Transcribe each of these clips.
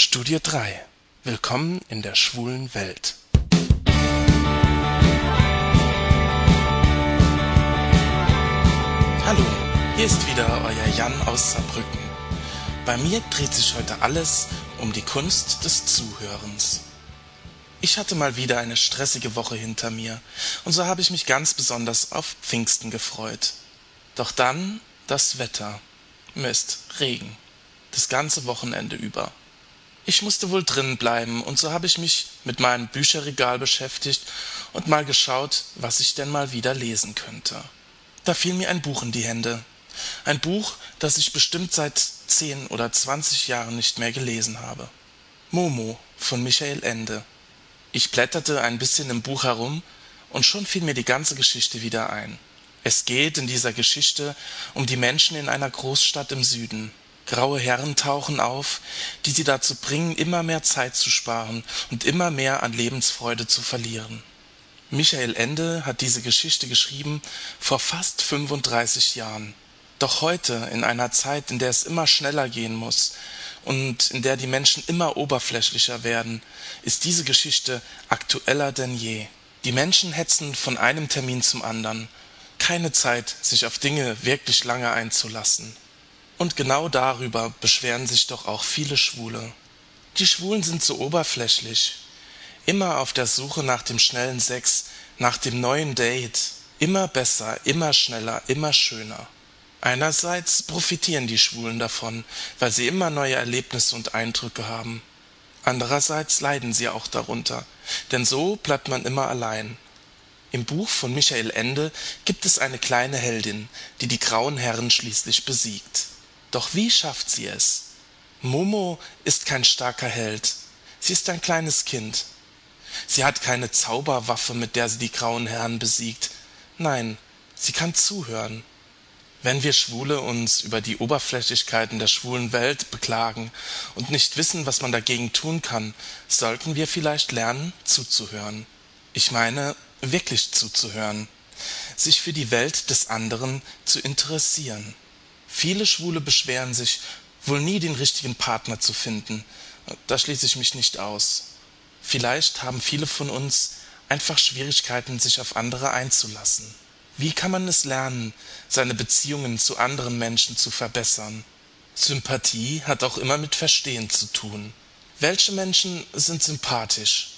Studie 3 Willkommen in der schwulen Welt Hallo, hier ist wieder euer Jan aus Saarbrücken. Bei mir dreht sich heute alles um die Kunst des Zuhörens. Ich hatte mal wieder eine stressige Woche hinter mir, und so habe ich mich ganz besonders auf Pfingsten gefreut. Doch dann das Wetter. Mist, Regen. Das ganze Wochenende über. Ich musste wohl drinnen bleiben, und so habe ich mich mit meinem Bücherregal beschäftigt und mal geschaut, was ich denn mal wieder lesen könnte. Da fiel mir ein Buch in die Hände. Ein Buch, das ich bestimmt seit zehn oder zwanzig Jahren nicht mehr gelesen habe. Momo von Michael Ende. Ich blätterte ein bisschen im Buch herum, und schon fiel mir die ganze Geschichte wieder ein. Es geht in dieser Geschichte um die Menschen in einer Großstadt im Süden. Graue Herren tauchen auf, die sie dazu bringen, immer mehr Zeit zu sparen und immer mehr an Lebensfreude zu verlieren. Michael Ende hat diese Geschichte geschrieben vor fast 35 Jahren. Doch heute, in einer Zeit, in der es immer schneller gehen muss und in der die Menschen immer oberflächlicher werden, ist diese Geschichte aktueller denn je. Die Menschen hetzen von einem Termin zum anderen, keine Zeit, sich auf Dinge wirklich lange einzulassen. Und genau darüber beschweren sich doch auch viele Schwule. Die Schwulen sind so oberflächlich, immer auf der Suche nach dem schnellen Sex, nach dem neuen Date, immer besser, immer schneller, immer schöner. Einerseits profitieren die Schwulen davon, weil sie immer neue Erlebnisse und Eindrücke haben. Andererseits leiden sie auch darunter, denn so bleibt man immer allein. Im Buch von Michael Ende gibt es eine kleine Heldin, die die grauen Herren schließlich besiegt. Doch wie schafft sie es? Momo ist kein starker Held. Sie ist ein kleines Kind. Sie hat keine Zauberwaffe, mit der sie die grauen Herren besiegt. Nein, sie kann zuhören. Wenn wir Schwule uns über die Oberflächlichkeiten der schwulen Welt beklagen und nicht wissen, was man dagegen tun kann, sollten wir vielleicht lernen, zuzuhören. Ich meine, wirklich zuzuhören, sich für die Welt des anderen zu interessieren. Viele Schwule beschweren sich, wohl nie den richtigen Partner zu finden. Da schließe ich mich nicht aus. Vielleicht haben viele von uns einfach Schwierigkeiten, sich auf andere einzulassen. Wie kann man es lernen, seine Beziehungen zu anderen Menschen zu verbessern? Sympathie hat auch immer mit Verstehen zu tun. Welche Menschen sind sympathisch?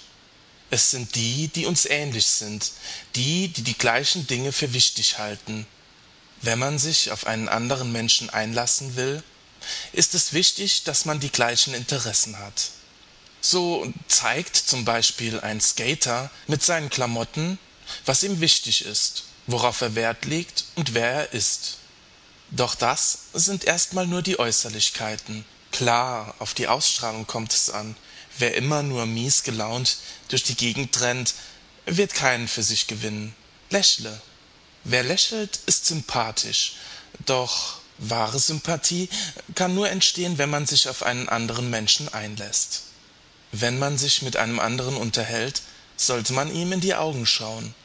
Es sind die, die uns ähnlich sind, die, die die gleichen Dinge für wichtig halten. Wenn man sich auf einen anderen Menschen einlassen will, ist es wichtig, dass man die gleichen Interessen hat. So zeigt zum Beispiel ein Skater mit seinen Klamotten, was ihm wichtig ist, worauf er Wert legt und wer er ist. Doch das sind erstmal nur die Äußerlichkeiten. Klar, auf die Ausstrahlung kommt es an. Wer immer nur mies gelaunt durch die Gegend rennt, wird keinen für sich gewinnen. Lächle, Wer lächelt, ist sympathisch, doch wahre Sympathie kann nur entstehen, wenn man sich auf einen anderen Menschen einlässt. Wenn man sich mit einem anderen unterhält, sollte man ihm in die Augen schauen.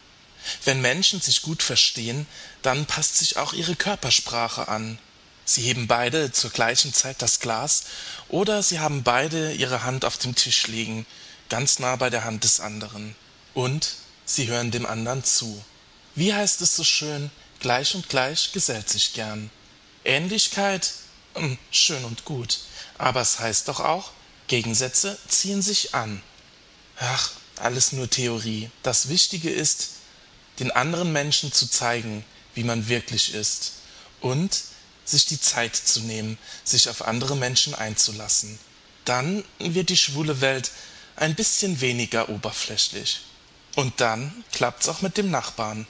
Wenn Menschen sich gut verstehen, dann passt sich auch ihre Körpersprache an. Sie heben beide zur gleichen Zeit das Glas oder sie haben beide ihre Hand auf dem Tisch liegen, ganz nah bei der Hand des anderen. Und sie hören dem anderen zu. Wie heißt es so schön, gleich und gleich gesellt sich gern. Ähnlichkeit, hm, schön und gut, aber es heißt doch auch, Gegensätze ziehen sich an. Ach, alles nur Theorie. Das Wichtige ist, den anderen Menschen zu zeigen, wie man wirklich ist und sich die Zeit zu nehmen, sich auf andere Menschen einzulassen. Dann wird die schwule Welt ein bisschen weniger oberflächlich. Und dann klappt's auch mit dem Nachbarn